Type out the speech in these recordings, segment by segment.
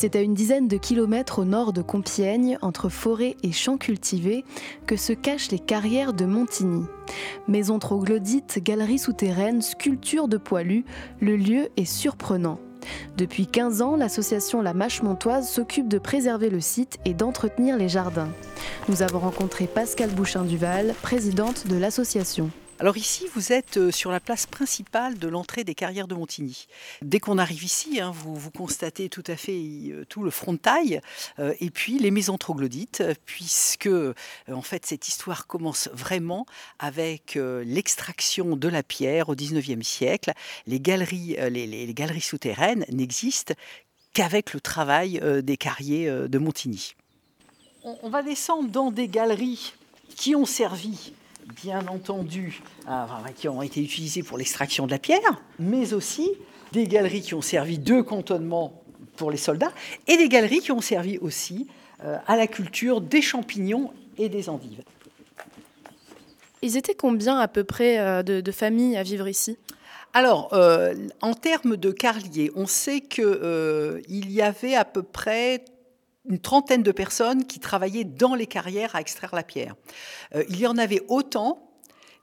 C'est à une dizaine de kilomètres au nord de Compiègne, entre forêt et champs cultivés, que se cachent les carrières de Montigny. Maisons troglodytes, galeries souterraines, sculptures de poilus, le lieu est surprenant. Depuis 15 ans, l'association La Mâche Montoise s'occupe de préserver le site et d'entretenir les jardins. Nous avons rencontré Pascal Bouchin-Duval, présidente de l'association. Alors ici, vous êtes euh, sur la place principale de l'entrée des carrières de Montigny. Dès qu'on arrive ici, hein, vous, constatez tout à fait euh, tout le frontail euh, et puis les maisons troglodytes, puisque en fait cette histoire commence vraiment avec l'extraction de la pierre au 19e siècle. Les galeries, les galeries souterraines n'existent qu'avec le travail des carriers de Montigny. On va descendre dans des galeries qui ont servi bien entendu, euh, qui ont été utilisés pour l'extraction de la pierre, mais aussi des galeries qui ont servi de cantonnement pour les soldats, et des galeries qui ont servi aussi euh, à la culture des champignons et des endives. Ils étaient combien à peu près euh, de, familles à vivre ici? Alors, en termes de carliers, on sait qu'il y avait à peu près une trentaine de personnes qui travaillaient dans les carrières à extraire la pierre. Euh, il y en avait autant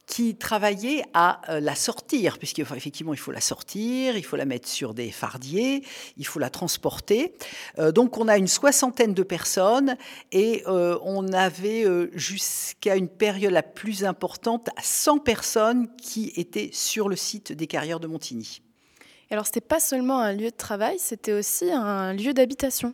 qui travaillaient à euh, la sortir, puisqu'effectivement il faut la sortir, il faut la mettre sur des fardiers, il faut la transporter. Euh, donc on a une soixantaine de personnes et on avait jusqu'à une période la plus importante 100 personnes qui étaient sur le site des carrières de Montigny. Alors c'était pas seulement un lieu de travail, c'était aussi un lieu d'habitation.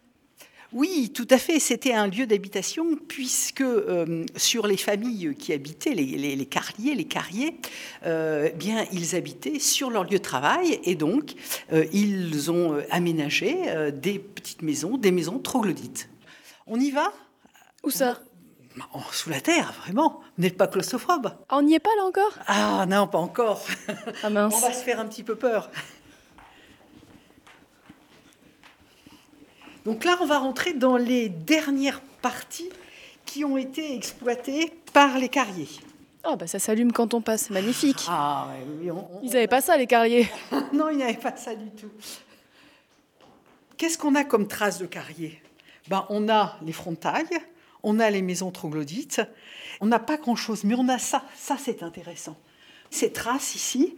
Oui, tout à fait. C'était un lieu d'habitation puisque euh, sur les familles qui habitaient, les, carriers, les carriers, euh, bien, ils habitaient sur leur lieu de travail et donc euh, ils ont aménagé des petites maisons, des maisons troglodytes. On y va? Où ça? Oh, sous la terre, vraiment. Vous n'êtes pas claustrophobe? On n'y est pas là encore? Ah non, pas encore. Ah mince. On va se faire un petit peu peur. Donc là, on va rentrer dans les dernières parties qui ont été exploitées par les carriers. Ah bah ça s'allume quand on passe, magnifique. Ah, ils n'avaient pas ça les carriers. non, ils n'avaient pas ça du tout. Qu'est-ce qu'on a comme traces de carrier ben, On a les frontailles, on a les maisons troglodytes, on n'a pas grand-chose, mais on a ça, ça c'est intéressant. Ces traces ici,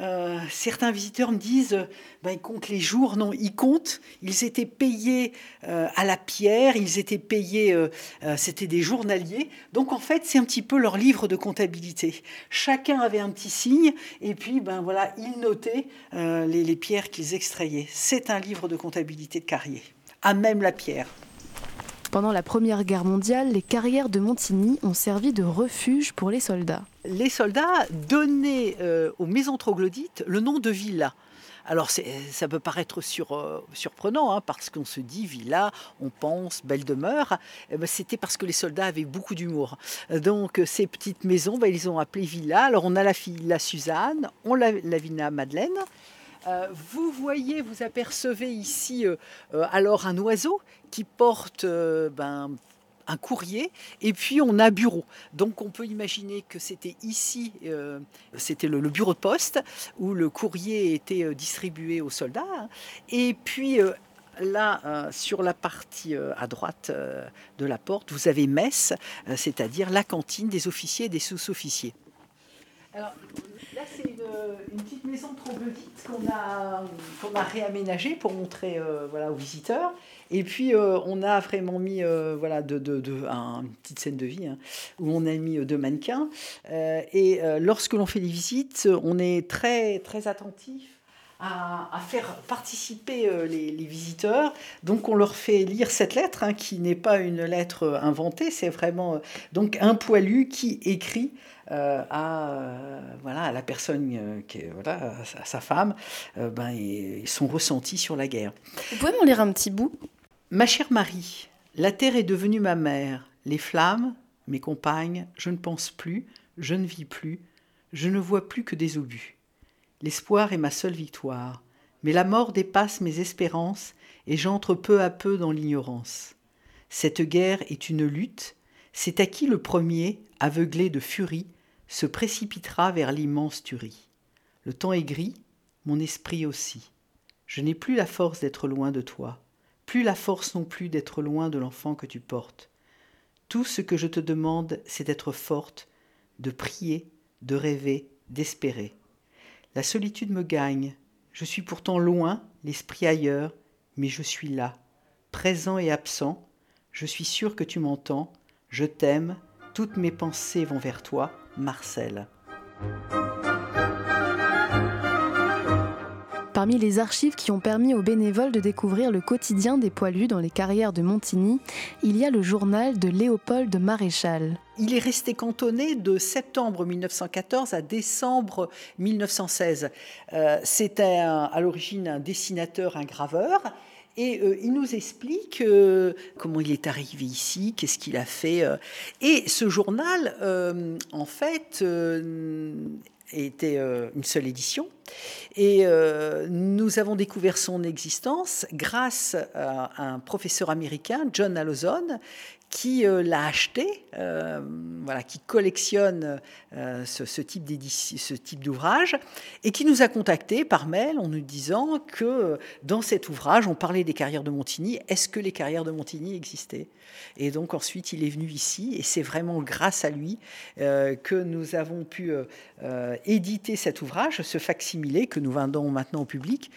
euh, certains visiteurs me disent, ben, ils comptent les jours. Non, ils comptent. Ils étaient payés euh, à la pierre, ils étaient payés, euh, c'était des journaliers. Donc en fait, c'est un petit peu leur livre de comptabilité. Chacun avait un petit signe, et puis ben voilà, ils notaient les, les pierres qu'ils extrayaient. C'est un livre de comptabilité de carrier, à même la pierre. Pendant la Première Guerre mondiale, les carrières de Montigny ont servi de refuge pour les soldats. Les soldats donnaient euh, aux maisons troglodytes le nom de villa. Alors ça peut paraître euh, surprenant, hein, parce qu'on se dit villa, on pense belle demeure. Eh ben, c'était parce que les soldats avaient beaucoup d'humour. Donc ces petites maisons, ben, ils ont appelé villa. Alors on a la villa Suzanne, on la villa Madeleine. Euh, vous voyez, vous apercevez ici alors un oiseau qui porte ben, un courrier et puis on a bureau. Donc on peut imaginer que c'était ici, c'était le, bureau de poste où le courrier était distribué aux soldats. Et puis là, sur la partie à droite de la porte, vous avez messe, c'est-à-dire la cantine des officiers et des sous-officiers. Alors, là, c'est une, petite maison troglodyte qu'on a, qu'on a réaménagée pour montrer euh, voilà, aux visiteurs. Et puis, euh, on a vraiment mis euh, voilà, de, de, de une petite scène de vie hein, où on a mis deux mannequins. et lorsque l'on fait des visites, on est très, très attentif à, faire participer les, visiteurs. Donc on leur fait lire cette lettre, hein, qui n'est pas une lettre inventée, c'est vraiment donc un poilu qui écrit euh, à, euh, voilà, à la personne, euh, qui, voilà, à sa femme, ben, et, son ressenti sur la guerre. Vous pouvez m'en lire un petit bout? Ma chère Marie, la terre est devenue ma mère. Les flammes, mes compagnes, je ne pense plus, je ne vis plus, je ne vois plus que des obus. L'espoir est ma seule victoire, mais la mort dépasse mes espérances et j'entre peu à peu dans l'ignorance. Cette guerre est une lutte, c'est à qui le premier, aveuglé de furie, se précipitera vers l'immense tuerie. Le temps est gris, mon esprit aussi. Je n'ai plus la force d'être loin de toi. plus la force non plus d'être loin de l'enfant que tu portes. Tout ce que je te demande, c'est d'être forte, de prier, de rêver, d'espérer. La solitude me gagne. Je suis pourtant loin, l'esprit ailleurs, mais je suis là, présent et absent. Je suis sûr que tu m'entends. Je t'aime. Toutes mes pensées vont vers toi, Marcel. Parmi les archives qui ont permis aux bénévoles de découvrir le quotidien des poilus dans les carrières de Montigny, il y a le journal de Léopold Maréchal. Il est resté cantonné de septembre 1914 à décembre 1916. Euh, C'était à l'origine un dessinateur, un graveur. Et euh, il nous explique euh, comment il est arrivé ici, qu'est-ce qu'il a fait. Et ce journal, en fait, était euh, une seule édition. Et euh, nous avons découvert son existence grâce à un professeur américain, John Alozone, qui euh, l'a acheté, euh, voilà, qui collectionne euh, ce, ce, type d'ouvrage, et qui nous a contactés par mail en nous disant que dans cet ouvrage, on parlait des carrières de Montigny. Est-ce que les carrières de Montigny existaient? Et donc ensuite, il est venu ici, et c'est vraiment grâce à lui que nous avons pu éditer cet ouvrage, ce facsimilé que nous vendons maintenant au public,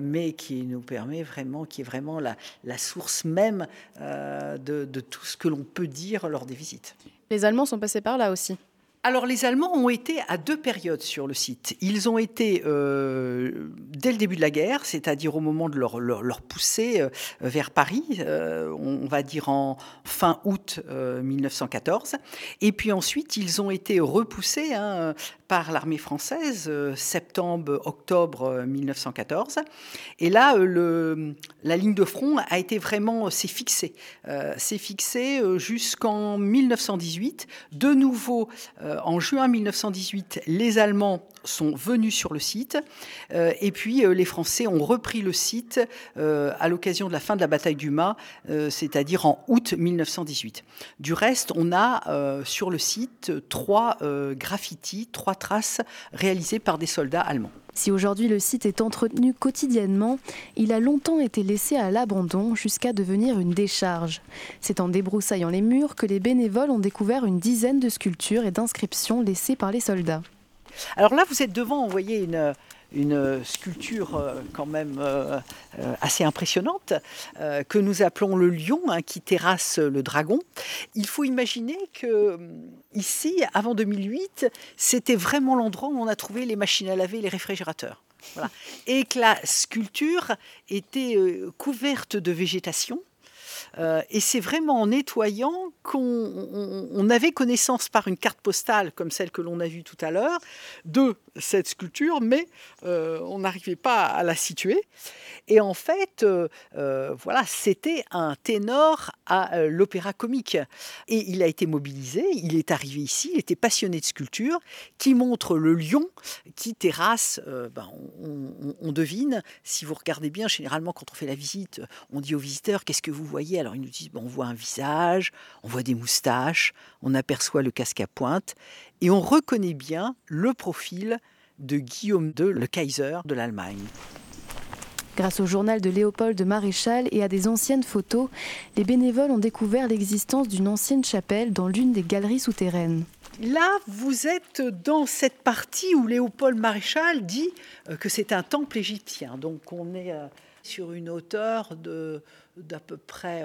mais qui nous permet vraiment, qui est vraiment la, la source même de, de tout ce que l'on peut dire lors des visites. Les Allemands sont passés par là aussi. Alors les Allemands ont été à deux périodes sur le site. Ils ont été euh, dès le début de la guerre, c'est-à-dire au moment de leur, poussée euh, vers Paris, euh, on va dire en fin août 1914. Et puis ensuite, ils ont été repoussés hein, par l'armée française, septembre-octobre 1914. Et là, la ligne de front a été vraiment, s'est fixée. s'est fixée jusqu'en 1918. De nouveau, en juin 1918, les Allemands sont venus sur le site euh, et puis euh, les Français ont repris le site euh, à l'occasion de la fin de la bataille du Mât, c'est-à-dire en août 1918. Du reste, on a sur le site trois graffitis, trois traces réalisées par des soldats allemands. Si aujourd'hui le site est entretenu quotidiennement, il a longtemps été laissé à l'abandon jusqu'à devenir une décharge. C'est en débroussaillant les murs que les bénévoles ont découvert une dizaine de sculptures et d'inscriptions laissées par les soldats. Alors là, vous êtes devant, vous voyez, une, une sculpture euh, quand même euh, euh, assez impressionnante que nous appelons le lion hein, qui terrasse le dragon. Il faut imaginer que ici, avant 2008, c'était vraiment l'endroit où on a trouvé les machines à laver, les réfrigérateurs. Et que la sculpture était couverte de végétation euh, et c'est vraiment en nettoyant qu'on avait connaissance par une carte postale, comme celle que l'on a vue tout à l'heure, de cette sculpture, mais euh, on n'arrivait pas à la situer. Et en fait, euh, voilà, c'était un ténor à l'opéra comique. Et il a été mobilisé, il est arrivé ici, il était passionné de sculpture, qui montre le lion qui terrasse, ben, on, on, devine, si vous regardez bien, généralement quand on fait la visite, on dit aux visiteurs, qu'est-ce que vous voyez? Alors ils nous disent, on voit un visage, on voit des moustaches, on aperçoit le casque à pointe, et on reconnaît bien le profil de Guillaume II, le Kaiser de l'Allemagne. Grâce au journal de Léopold de Maréchal et à des anciennes photos, les bénévoles ont découvert l'existence d'une ancienne chapelle dans l'une des galeries souterraines. Là, vous êtes dans cette partie où Léopold Maréchal dit euh, que c'est un temple égyptien. Donc on est euh, sur une hauteur d'à peu près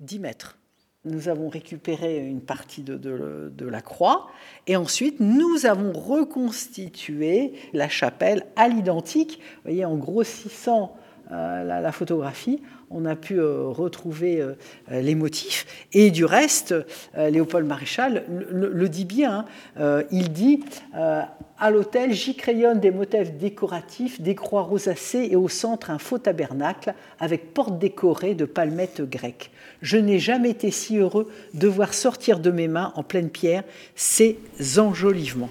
10 euh, mètres. Nous avons récupéré une partie de, de, la croix et ensuite nous avons reconstitué la chapelle à l'identique. Voyez, en grossissant euh, la, photographie, on a pu euh, retrouver euh, les motifs. Et du reste, Léopold Maréchal le, dit bien. Hein. il dit à l'hôtel, j'y crayonne des motifs décoratifs, des croix rosacées et au centre un faux tabernacle avec porte décorée de palmettes grecques. Je n'ai jamais été si heureux de voir sortir de mes mains en pleine pierre ces enjolivements.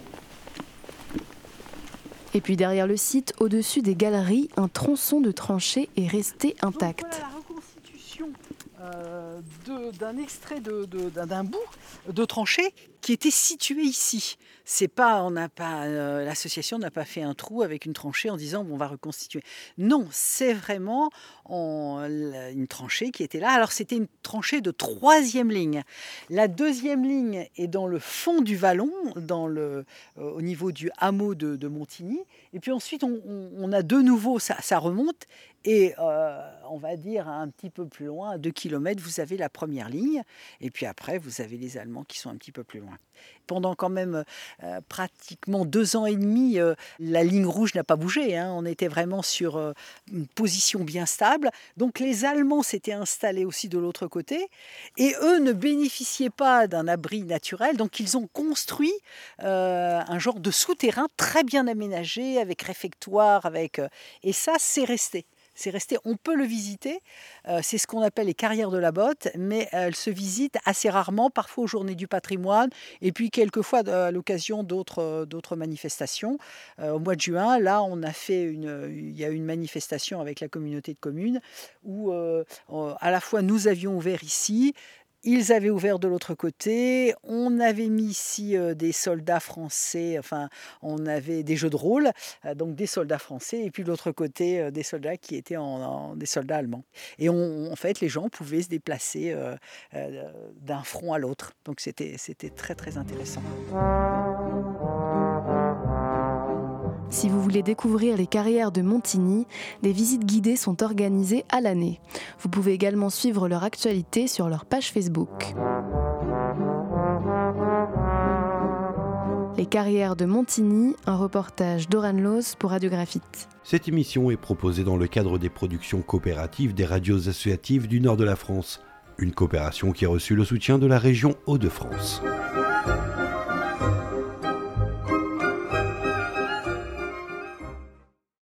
Et puis derrière le site, au-dessus des galeries, un tronçon de tranchée est resté intact. Euh, d'un extrait d'un bout de tranchée qui était situé ici. C'est pas, on n'a pas, euh, l'association n'a pas fait un trou avec une tranchée en disant on va reconstituer. Non, c'est vraiment une tranchée qui était là. Alors c'était une tranchée de troisième ligne. La deuxième ligne est dans le fond du vallon, dans le, euh, au niveau du hameau de, Montigny. Et puis ensuite on, a de nouveau, ça remonte et euh, on va dire un petit peu plus loin, à 2 km, vous avez la première ligne. Et puis après, vous avez les Allemands qui sont un petit peu plus loin. Pendant quand même euh, pratiquement deux ans et demi, euh, la ligne rouge n'a pas bougé. Hein. On était vraiment sur une position bien stable. Donc les Allemands s'étaient installés aussi de l'autre côté. Et eux ne bénéficiaient pas d'un abri naturel. Donc ils ont construit un genre de souterrain très bien aménagé, avec réfectoire. Avec, et ça, c'est resté. C'est resté, on peut le visiter. Euh, c'est ce qu'on appelle les carrières de la botte, mais elles se visitent assez rarement, parfois aux journées du patrimoine, et puis quelquefois à l'occasion d'autres, d'autres manifestations. Euh, au mois de juin, là, on a fait une, il y a une manifestation avec la communauté de communes où euh, à la fois nous avions ouvert ici, ils avaient ouvert de l'autre côté. On avait mis ici euh, des soldats français, enfin, on avait des jeux de rôle, euh, donc des soldats français, et puis de l'autre côté, euh, des soldats qui étaient en, des soldats allemands. Et en fait, les gens pouvaient se déplacer d'un front à l'autre. Donc c'était très, très intéressant. Si vous voulez découvrir les carrières de Montigny, des visites guidées sont organisées à l'année. Vous pouvez également suivre leur actualité sur leur page Facebook. Les carrières de Montigny, un reportage d'Oran Loos pour Radiographite. Cette émission est proposée dans le cadre des productions coopératives des radios associatives du nord de la France, une coopération qui a reçu le soutien de la région Hauts-de-France.